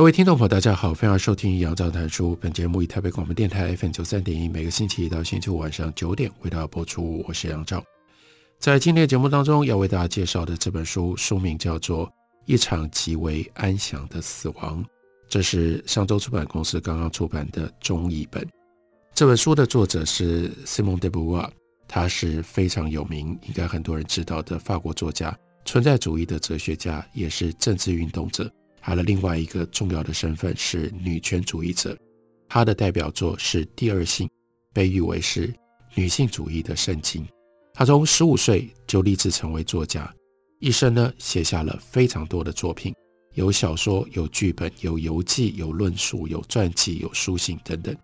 各位听众朋友，大家好，欢迎收听杨照谈书。本节目以台北广播电台 FM 九三点一，每个星期一到星期五晚上九点为大家播出。我是杨照。在今天的节目当中，要为大家介绍的这本书，书名叫做《一场极为安详的死亡》，这是上周出版公司刚刚出版的中译本。这本书的作者是 Simon de Beauvoir，他是非常有名，应该很多人知道的法国作家、存在主义的哲学家，也是政治运动者。他的另外一个重要的身份是女权主义者，他的代表作是《第二性》，被誉为是女性主义的圣经。他从十五岁就立志成为作家，一生呢写下了非常多的作品，有小说、有剧本、有游记、有论述、有传记、有书信等等。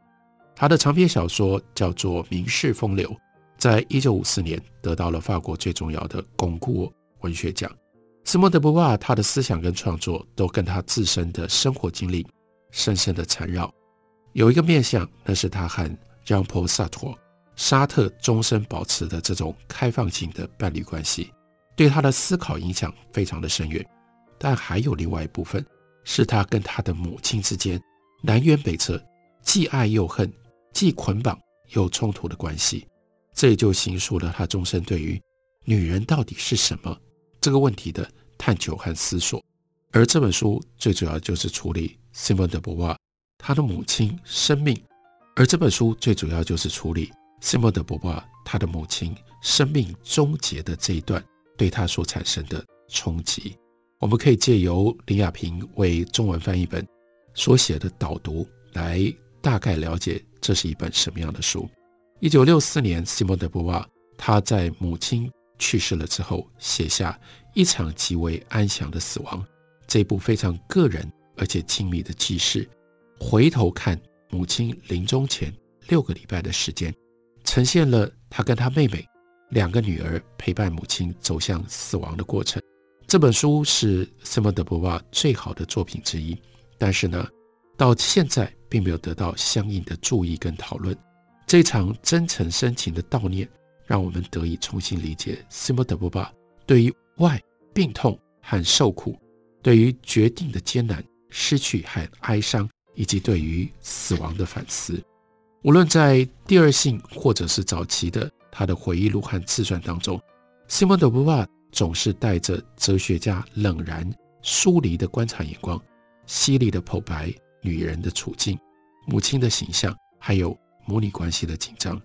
他的长篇小说叫做《名士风流》，在一九五四年得到了法国最重要的巩固文学奖。斯莫德·博瓦，他的思想跟创作都跟他自身的生活经历深深的缠绕。有一个面向，那是他和让·普·萨托、沙特终身保持的这种开放性的伴侣关系，对他的思考影响非常的深远。但还有另外一部分，是他跟他的母亲之间南辕北辙、既爱又恨、既捆绑又冲突的关系。这也就形塑了他终身对于女人到底是什么这个问题的探求和思索，而这本书最主要就是处理 Simone de Beauvoir 她的母亲生命，而这本书最主要就是处理 Simone de Beauvoir 她的母亲生命终结的这一段对她所产生的冲击。我们可以借由林雅萍为中文翻译本所写的导读来大概了解这是一本什么样的书。一九六四年，Simone de Beauvoir 她在母亲去世了之后，写下一场极为安详的死亡这部非常个人而且亲密的记事。回头看母亲临终前六个礼拜的时间，呈现了他跟他妹妹两个女儿陪伴母亲走向死亡的过程。这本书是 Simon de Beauvoir 最好的作品之一，但是呢，到现在并没有得到相应的注意跟讨论。这场真诚深情的悼念。让我们得以重新理解 Simone de Beauvoir 对于外、病痛和受苦，对于决定的艰难、失去和哀伤，以及对于死亡的反思。无论在第二性，或者是早期的他的回忆录和自传当中，Simone de Beauvoir 总是带着哲学家冷然疏离的观察眼光，犀利的剖白女人的处境、母亲的形象，还有母女关系的紧张。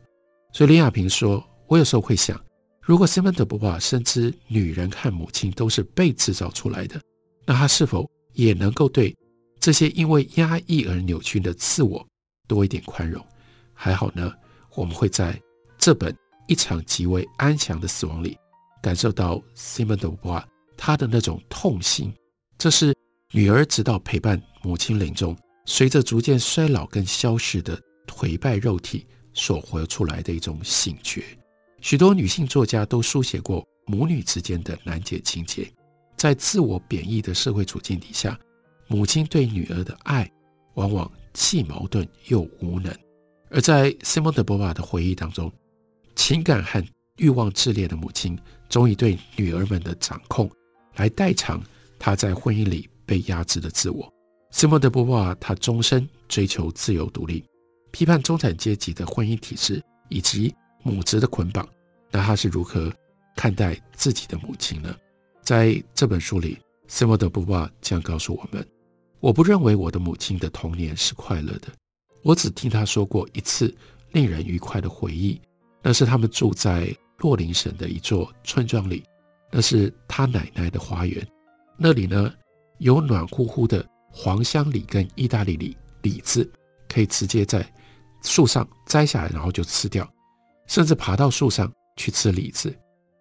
所以林雅萍说。我有时候会想，如果 Simone de Beauvoir 深知女人和母亲都是被制造出来的，那她是否也能够对这些因为压抑而扭曲的自我多一点宽容？还好呢，我们会在这本一场极为安详的死亡里，感受到 Simone de Beauvoir 她的那种痛心。这是女儿直到陪伴母亲临终，随着逐渐衰老跟消逝的颓败肉体所活出来的一种醒觉。许多女性作家都书写过母女之间的难解情结，在自我贬义的社会处境底下，母亲对女儿的爱往往既矛盾又无能。而在 Simon de Beauvoir 的回忆当中，情感和欲望炽烈的母亲，终于对女儿们的掌控，来代偿她在婚姻里被压制的自我。Simone de Beauvoir 她终身追求自由独立，批判中产阶级的婚姻体制，以及母职的捆绑，那他是如何看待自己的母亲呢？在这本书里，Simone de Beauvoir 这样告诉我们：我不认为我的母亲的童年是快乐的，我只听她说过一次令人愉快的回忆，那是他们住在洛林省的一座村庄里，那是她奶奶的花园，那里呢有暖乎乎的黄香李跟意大利李李子，可以直接在树上摘下来，然后就吃掉。甚至爬到树上去吃李子。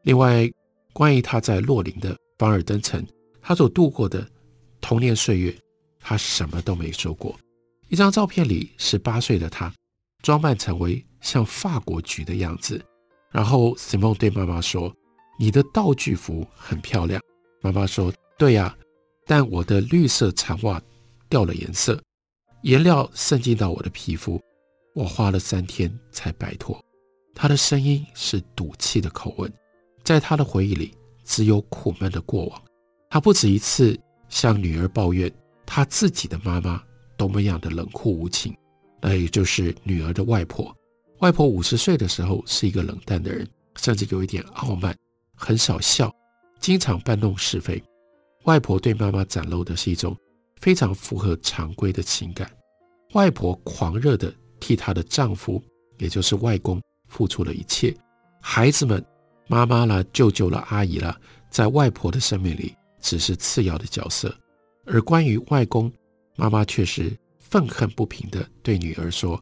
另外，关于他在洛林的凡尔登城，他所度过的童年岁月，他什么都没说过。一张照片里，十八岁的他装扮成为像法国菊的样子。然后，Simon 对妈妈说：“你的道具服很漂亮。”妈妈说：“对呀，但我的绿色长袜掉了颜色，颜料渗进到我的皮肤，我花了三天才摆脱。”他的声音是赌气的口吻，在他的回忆里只有苦闷的过往。他不止一次向女儿抱怨他自己的妈妈多么样的冷酷无情，那也就是女儿的外婆。外婆五十岁的时候是一个冷淡的人，甚至有一点傲慢，很少笑，经常搬弄是非。外婆对妈妈展露的是一种非常符合常规的情感。外婆狂热地替她的丈夫，也就是外公，付出了一切。孩子们，妈妈啦、舅舅啦、阿姨啦，在外婆的生命里只是次要的角色。而关于外公，妈妈却是愤恨不平地对女儿说。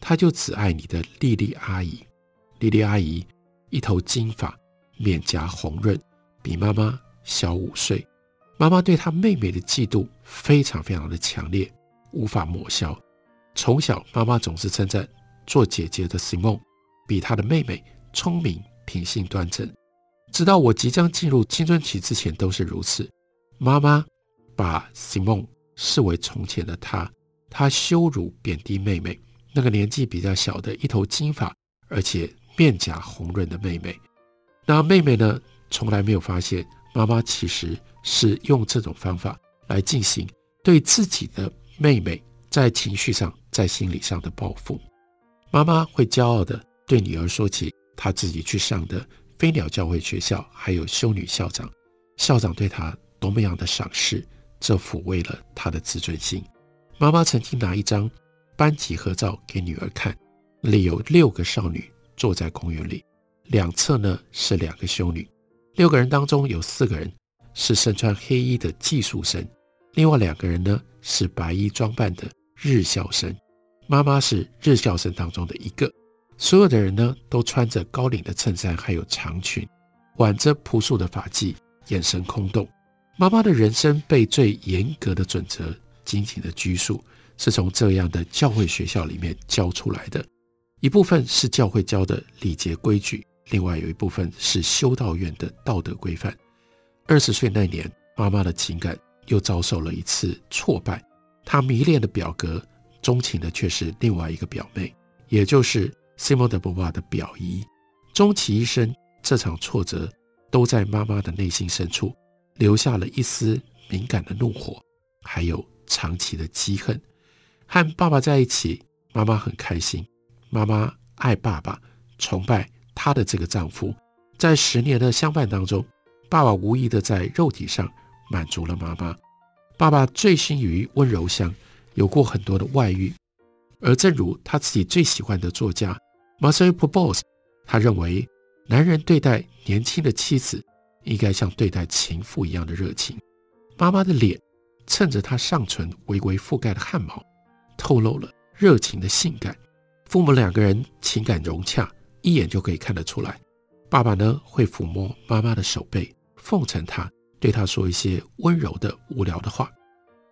他就只爱你的莉莉阿姨。莉莉阿姨一头金发，面颊红润，比妈妈小五岁。妈妈对她妹妹的嫉妒非常非常的强烈，无法抹消。从小，妈妈总是称赞做姐姐的 Simon 比她的妹妹聪明、品性端正。直到我即将进入青春期之前都是如此。妈妈把 Simon 视为从前的他，她羞辱、贬低妹妹。那个年纪比较小的一头金发，而且面颊红润的妹妹，那妹妹呢，从来没有发现妈妈其实是用这种方法来进行对自己的妹妹在情绪上、在心理上的报复。妈妈会骄傲的对女儿说起她自己去上的飞鸟教会学校，还有修女校长，校长对她多么样的赏识，这抚慰了她的自尊心。妈妈曾经拿一张。班级合照给女儿看，里有六个少女坐在公园里，两侧呢是两个修女。六个人当中有四个人是身穿黑衣的寄宿生，另外两个人呢是白衣装扮的日校生。妈妈是日校生当中的一个。所有的人呢都穿着高领的衬衫，还有长裙，挽着朴素的发髻，眼神空洞。妈妈的人生被最严格的准则紧紧的拘束。是从这样的教会学校里面教出来的，一部分是教会教的礼节规矩，另外有一部分是修道院的道德规范。二十岁那年，妈妈的情感又遭受了一次挫败，她迷恋的表哥，钟情的却是另外一个表妹，也就是 Simone de Beauvoir 的表姨。终其一生，这场挫折都在妈妈的内心深处留下了一丝敏感的怒火，还有长期的积恨。和爸爸在一起，妈妈很开心。妈妈爱爸爸，崇拜她的这个丈夫。在十年的相伴当中，爸爸无疑的在肉体上满足了妈妈。爸爸醉心于温柔乡，有过很多的外遇。而正如他自己最喜欢的作家 Marcel Provost，他认为男人对待年轻的妻子，应该像对待情妇一样的热情。妈妈的脸，衬着她上唇微微覆盖的汗毛。透露了热情的性感，父母两个人情感融洽，一眼就可以看得出来。爸爸呢，会抚摸妈妈的手背，奉承她，对她说一些温柔的、无聊的话。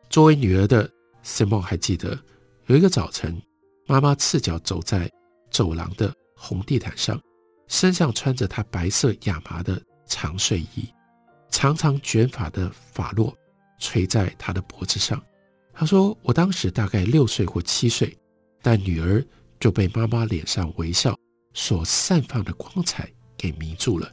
作为女儿的 Simone 还记得，有一个早晨，妈妈赤脚走在走廊的红地毯上，身上穿着她白色亚麻的长睡衣，长长卷发的发络垂在她的脖子上。她说：“我当时大概六岁或七岁，但女儿就被妈妈脸上微笑所散发的光彩给迷住了。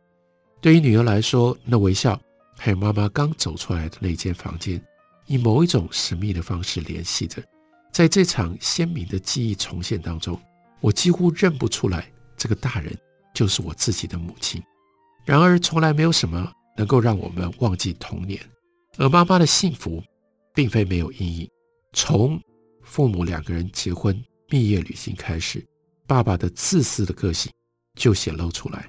对于女儿来说，那微笑还有妈妈刚走出来的那间房间，以某一种神秘的方式联系着。在这场鲜明的记忆重现当中，我几乎认不出来这个大人就是我自己的母亲。然而，从来没有什么能够让我们忘记童年，而妈妈的幸福并非没有阴影。”从父母两个人结婚、蜜月旅行开始，爸爸的自私的个性就显露出来。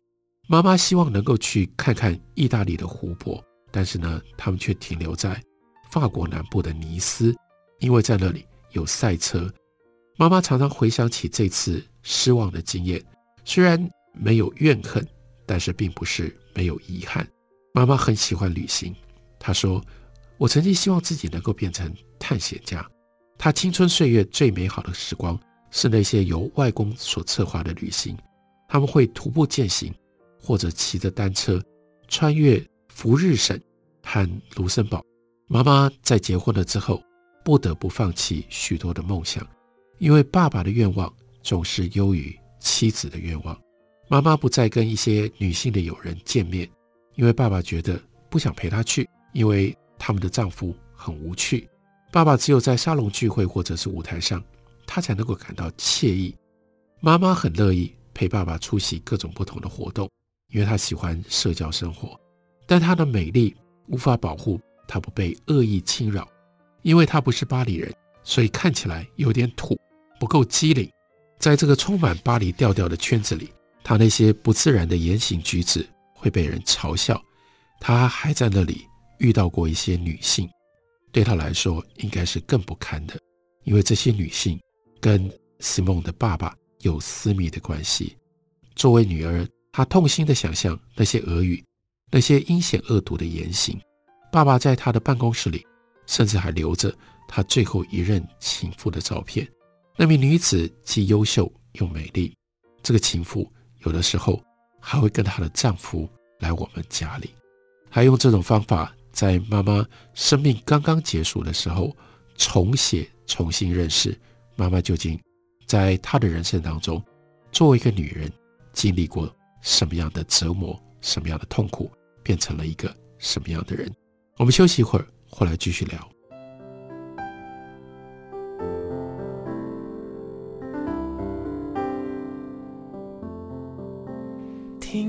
妈妈希望能够去看看意大利的湖泊，但是呢，他们却停留在法国南部的尼斯，因为在那里有赛车。妈妈常常回想起这次失望的经验，虽然没有怨恨，但是并不是没有遗憾。妈妈很喜欢旅行，她说：“我曾经希望自己能够变成探险家。她青春岁月最美好的时光是那些由外公所策划的旅行。他们会徒步健行，或者骑着单车穿越福日省和卢森堡。妈妈在结婚了之后，不得不放弃许多的梦想，因为爸爸的愿望总是优于妻子的愿望。妈妈不再跟一些女性的友人见面，因为爸爸觉得不想陪她去，因为他们的丈夫很无趣。爸爸只有在沙龙聚会或者是舞台上，他才能够感到惬意。妈妈很乐意陪爸爸出席各种不同的活动，因为她喜欢社交生活。但她的美丽无法保护她不被恶意侵扰。因为她不是巴黎人，所以看起来有点土，不够机灵。在这个充满巴黎调调的圈子里，他那些不自然的言行举止会被人嘲笑。他还在那里遇到过一些女性，对他来说应该是更不堪的，因为这些女性跟西蒙的爸爸有私密的关系。作为女儿，她痛心地想象那些俄语，那些阴险恶毒的言行。爸爸在他的办公室里。甚至还留着他最后一任情妇的照片。那名女子既优秀又美丽。这个情妇有的时候还会跟她的丈夫来我们家里，还用这种方法在妈妈生命刚刚结束的时候重写、重新认识妈妈究竟在她的人生当中，作为一个女人经历过什么样的折磨、什么样的痛苦，变成了一个什么样的人。我们休息一会儿。回来继续聊。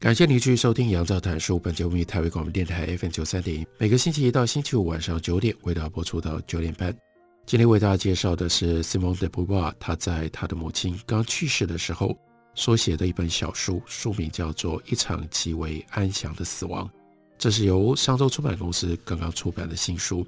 感谢您继续收听《杨照谈书》，本节目由台北广播电台 FM 九三点一，每个星期一到星期五晚上九点为大家播出到九点半。今天为大家介绍的是 Simon de Beauvoir，他在他的母亲刚去世的时候所写的一本小书，书名叫做《一场极为安详的死亡》。这是由商周出版公司刚刚出版的新书。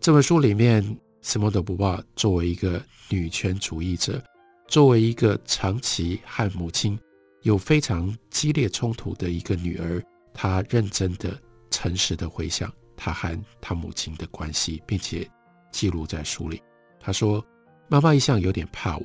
这本书里面，Simon de Beauvoir 作为一个女权主义者，作为一个长期和母亲。有非常激烈冲突的一个女儿，她认真的、诚实的回想她和她母亲的关系，并且记录在书里。她说：“妈妈一向有点怕我，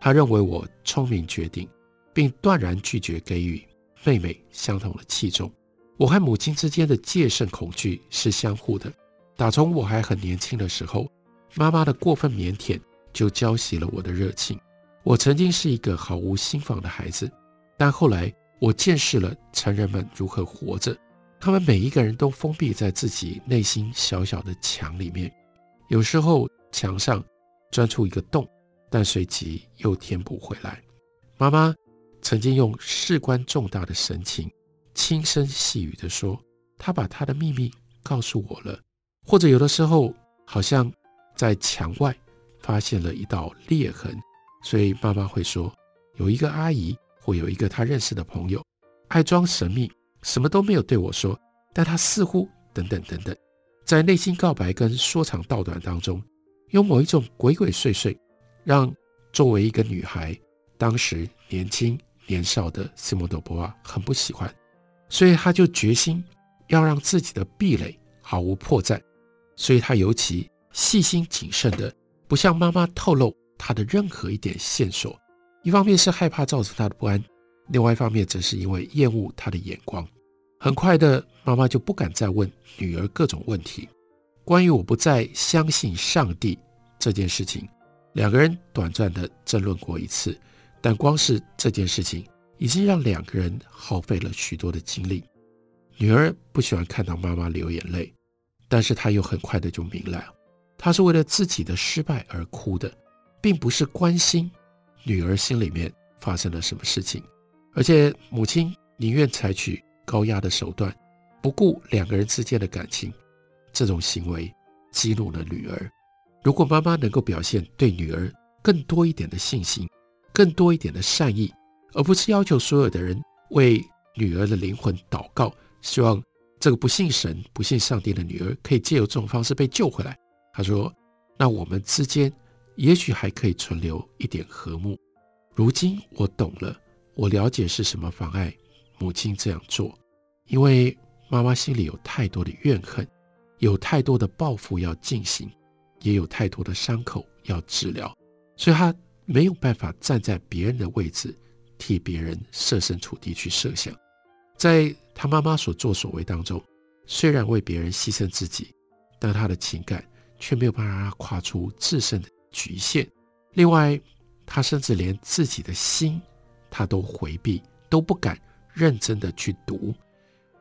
她认为我聪明绝顶，并断然拒绝给予妹妹相同的器重。我和母亲之间的戒慎恐惧是相互的。打从我还很年轻的时候，妈妈的过分腼腆就浇熄了我的热情。我曾经是一个毫无心防的孩子。”但后来，我见识了成人们如何活着。他们每一个人都封闭在自己内心小小的墙里面，有时候墙上钻出一个洞，但随即又填补回来。妈妈曾经用事关重大的神情，轻声细语地说：“她把她的秘密告诉我了。”或者有的时候，好像在墙外发现了一道裂痕，所以妈妈会说：“有一个阿姨。”会有一个他认识的朋友，爱装神秘，什么都没有对我说，但他似乎等等等等，在内心告白跟说长道短当中，有某一种鬼鬼祟祟，让作为一个女孩，当时年轻年少的西蒙德·波娃很不喜欢，所以他就决心要让自己的壁垒毫无破绽，所以他尤其细心谨慎的，不向妈妈透露他的任何一点线索。一方面是害怕造成他的不安，另外一方面则是因为厌恶他的眼光。很快的，妈妈就不敢再问女儿各种问题。关于我不再相信上帝这件事情，两个人短暂的争论过一次，但光是这件事情已经让两个人耗费了许多的精力。女儿不喜欢看到妈妈流眼泪，但是她又很快的就明了，她是为了自己的失败而哭的，并不是关心。女儿心里面发生了什么事情，而且母亲宁愿采取高压的手段，不顾两个人之间的感情，这种行为激怒了女儿。如果妈妈能够表现对女儿更多一点的信心，更多一点的善意，而不是要求所有的人为女儿的灵魂祷告，希望这个不信神、不信上帝的女儿可以借由这种方式被救回来。他说：“那我们之间也许还可以存留一点和睦。如今我懂了，我了解是什么妨碍母亲这样做，因为妈妈心里有太多的怨恨，有太多的报复要进行，也有太多的伤口要治疗，所以她没有办法站在别人的位置，替别人设身处地去设想。在她妈妈所作所为当中，虽然为别人牺牲自己，但她的情感。”却没有办法让他跨出自身的局限。另外，他甚至连自己的心，他都回避，都不敢认真的去读，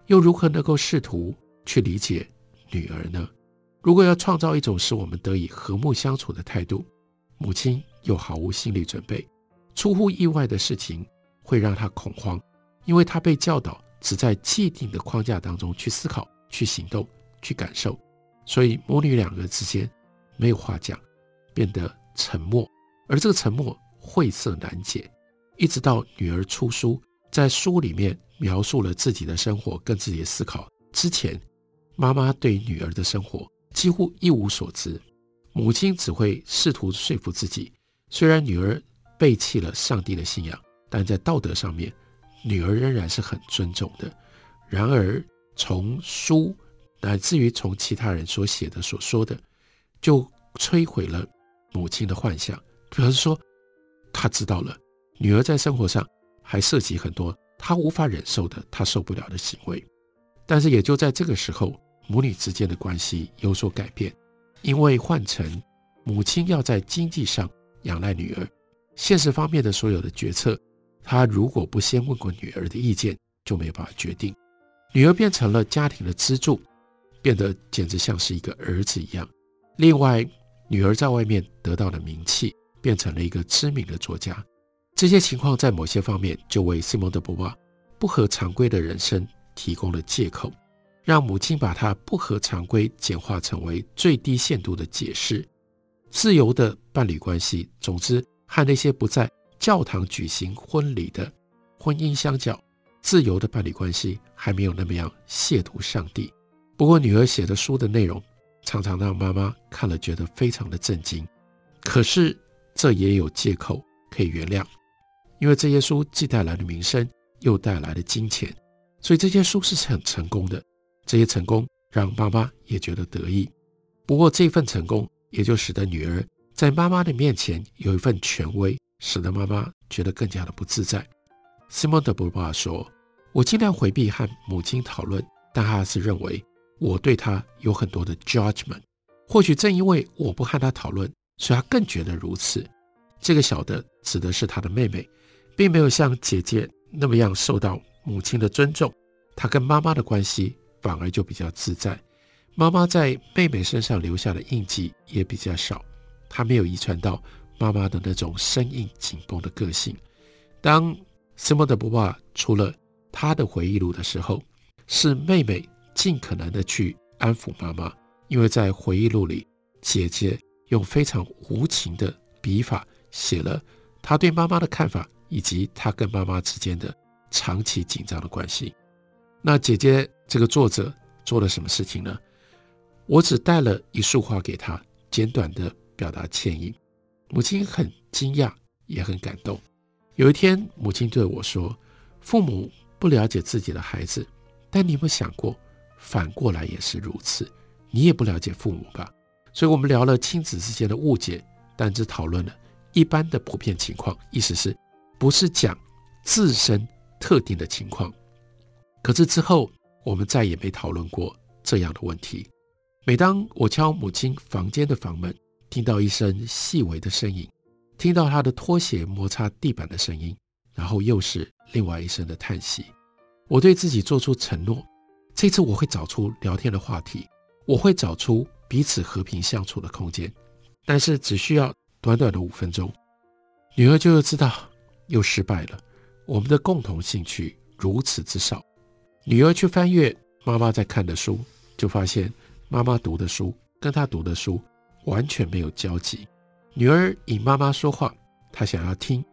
又如何能够试图去理解女儿呢？如果要创造一种使我们得以和睦相处的态度，母亲又毫无心理准备，出乎意外的事情会让他恐慌，因为他被教导只在既定的框架当中去思考、去行动、去感受。所以母女两个之间没有话讲，变得沉默，而这个沉默晦涩难解，一直到女儿出书，在书里面描述了自己的生活跟自己的思考之前，妈妈对女儿的生活几乎一无所知，母亲只会试图说服自己，虽然女儿背弃了上帝的信仰，但在道德上面，女儿仍然是很尊重的。然而从书。乃至于从其他人所写的、所说的，就摧毁了母亲的幻想。比方说，他知道了女儿在生活上还涉及很多他无法忍受的、他受不了的行为。但是也就在这个时候，母女之间的关系有所改变，因为换成母亲要在经济上仰赖女儿，现实方面的所有的决策，他如果不先问过女儿的意见，就没有办法决定。女儿变成了家庭的支柱。变得简直像是一个儿子一样。另外，女儿在外面得到了名气，变成了一个知名的作家。这些情况在某些方面就为西蒙德·波娃不合常规的人生提供了借口，让母亲把她不合常规简化成为最低限度的解释：自由的伴侣关系。总之，和那些不在教堂举行婚礼的婚姻相较，自由的伴侣关系还没有那么样亵渎上帝。不过，女儿写的书的内容常常让妈妈看了觉得非常的震惊。可是，这也有借口可以原谅，因为这些书既带来了名声，又带来了金钱，所以这些书是很成功的。这些成功让妈妈也觉得得意。不过，这份成功也就使得女儿在妈妈的面前有一份权威，使得妈妈觉得更加的不自在。西蒙德·波娃说：“我尽量回避和母亲讨论，但他还是认为。”我对他有很多的 judgment，或许正因为我不和他讨论，所以他更觉得如此。这个小的指的是他的妹妹，并没有像姐姐那么样受到母亲的尊重。他跟妈妈的关系反而就比较自在。妈妈在妹妹身上留下的印记也比较少，他没有遗传到妈妈的那种生硬紧绷的个性。当西蒙德·波娃出了他的回忆录的时候，是妹妹。尽可能的去安抚妈妈，因为在回忆录里，姐姐用非常无情的笔法写了她对妈妈的看法，以及她跟妈妈之间的长期紧张的关系。那姐姐这个作者做了什么事情呢？我只带了一束花给她，简短的表达歉意。母亲很惊讶，也很感动。有一天，母亲对我说：“父母不了解自己的孩子，但你有没有想过？”反过来也是如此，你也不了解父母吧？所以我们聊了亲子之间的误解，但只讨论了一般的普遍情况，意思是不是讲自身特定的情况。可是之后我们再也没讨论过这样的问题。每当我敲母亲房间的房门，听到一声细微的声音，听到她的拖鞋摩擦地板的声音，然后又是另外一声的叹息，我对自己做出承诺。这次我会找出聊天的话题，我会找出彼此和平相处的空间，但是只需要短短的五分钟。女儿就知道又失败了。我们的共同兴趣如此之少，女儿去翻阅妈妈在看的书，就发现妈妈读的书跟她读的书完全没有交集。女儿以妈妈说话，她想要听，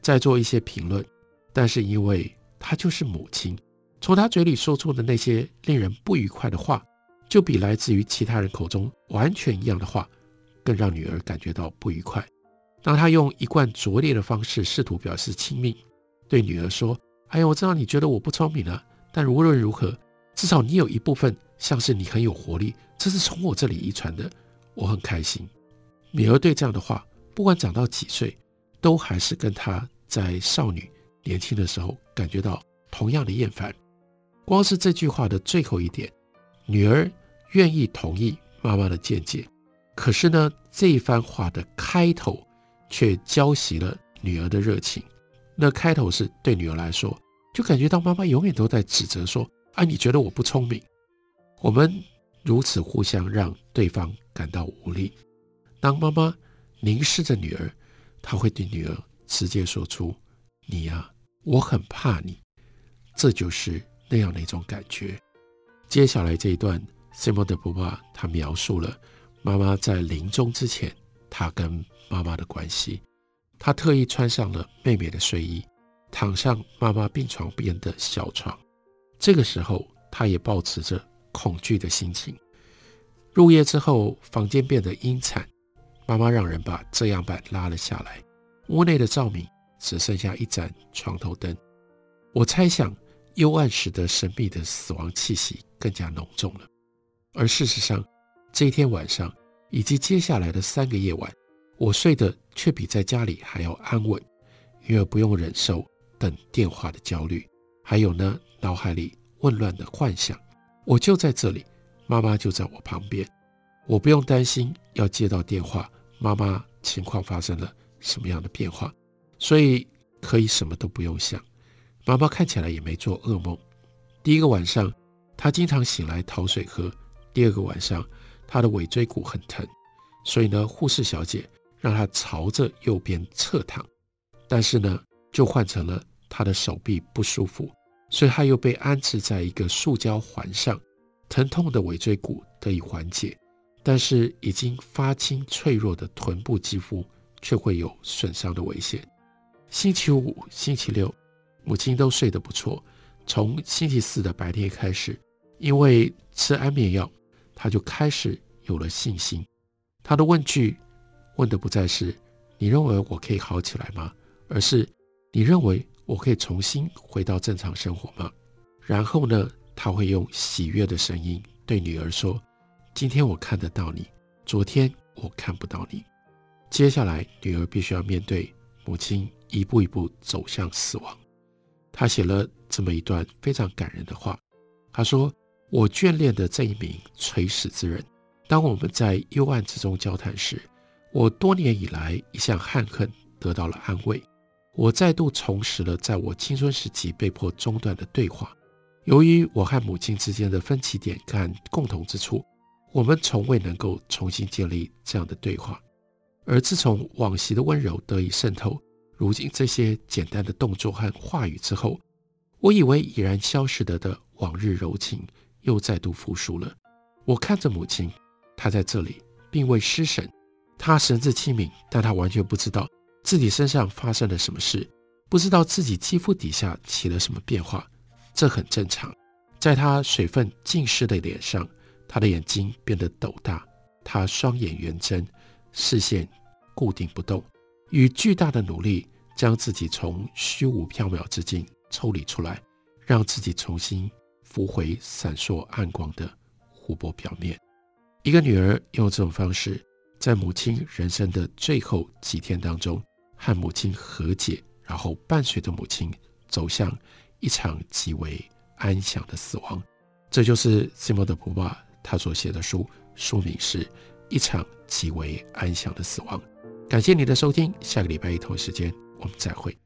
再做一些评论，但是因为她就是母亲，从她嘴里说出的那些令人不愉快的话，就比来自于其他人口中完全一样的话，更让女儿感觉到不愉快。当她用一贯拙劣的方式试图表示亲密。对女儿说：“哎呀，我知道你觉得我不聪明了，但无论如何，至少你有一部分像是你很有活力，这是从我这里遗传的，我很开心。”女儿对这样的话，不管长到几岁，都还是跟她在少女年轻的时候感觉到同样的厌烦。光是这句话的最后一点，女儿愿意同意妈妈的见解，可是呢，这一番话的开头却浇熄了女儿的热情。那开头是对女儿来说，就感觉到妈妈永远都在指责说：“啊，你觉得我不聪明？”我们如此互相让对方感到无力。当妈妈凝视着女儿，她会对女儿直接说出：“你呀，我很怕你。”这就是那样的一种感觉。接下来这一段，Simone de Beauvoir 她描述了妈妈在临终之前，他跟妈妈的关系。他特意穿上了妹妹的睡衣，躺上妈妈病床边的小床。这个时候，他也保持着恐惧的心情。入夜之后，房间变得阴惨。妈妈让人把遮阳板拉了下来，屋内的照明只剩下一盏床头灯。我猜想，幽暗使得神秘的死亡气息更加浓重了。而事实上，这一天晚上以及接下来的三个夜晚，我睡得却比在家里还要安稳，因为不用忍受等电话的焦虑，还有呢，脑海里混乱的幻想。我就在这里，妈妈就在我旁边，我不用担心要接到电话，妈妈情况发生了什么样的变化，所以可以什么都不用想。妈妈看起来也没做噩梦。第一个晚上，她经常醒来讨水喝；第二个晚上，她的尾椎骨很疼，所以呢，护士小姐。让他朝着右边侧躺，但是呢，就换成了他的手臂不舒服，所以他又被安置在一个塑胶环上，疼痛的尾椎骨得以缓解，但是已经发青脆弱的臀部肌肤却会有损伤的危险。星期五、星期六，母亲都睡得不错。从星期四的白天开始，因为吃安眠药，他就开始有了信心。他的问句。问的不再是你认为我可以好起来吗？而是你认为我可以重新回到正常生活吗？然后呢，他会用喜悦的声音对女儿说：“今天我看得到你，昨天我看不到你。”接下来，女儿必须要面对母亲一步一步走向死亡。他写了这么一段非常感人的话，他说：“我眷恋的这一名垂死之人，当我们在幽暗之中交谈时。”我多年以来一向憾恨得到了安慰，我再度重拾了在我青春时期被迫中断的对话。由于我和母亲之间的分歧点和共同之处，我们从未能够重新建立这样的对话。而自从往昔的温柔得以渗透，如今这些简单的动作和话语之后，我以为已然消失了的往日柔情又再度复苏了。我看着母亲，她在这里并未失神。她神志清明，但她完全不知道自己身上发生了什么事，不知道自己肌肤底下起了什么变化。这很正常。在她水分浸湿的脸上，她的眼睛变得斗大，她双眼圆睁，视线固定不动，与巨大的努力将自己从虚无缥缈之境抽离出来，让自己重新浮回闪烁暗光的湖泊表面。一个女儿用这种方式。在母亲人生的最后几天当中，和母亲和解，然后伴随着母亲走向一场极为安详的死亡。这就是 s i m o 的 p u b a 他所写的书，书名是《一场极为安详的死亡》。感谢你的收听，下个礼拜一同时间我们再会。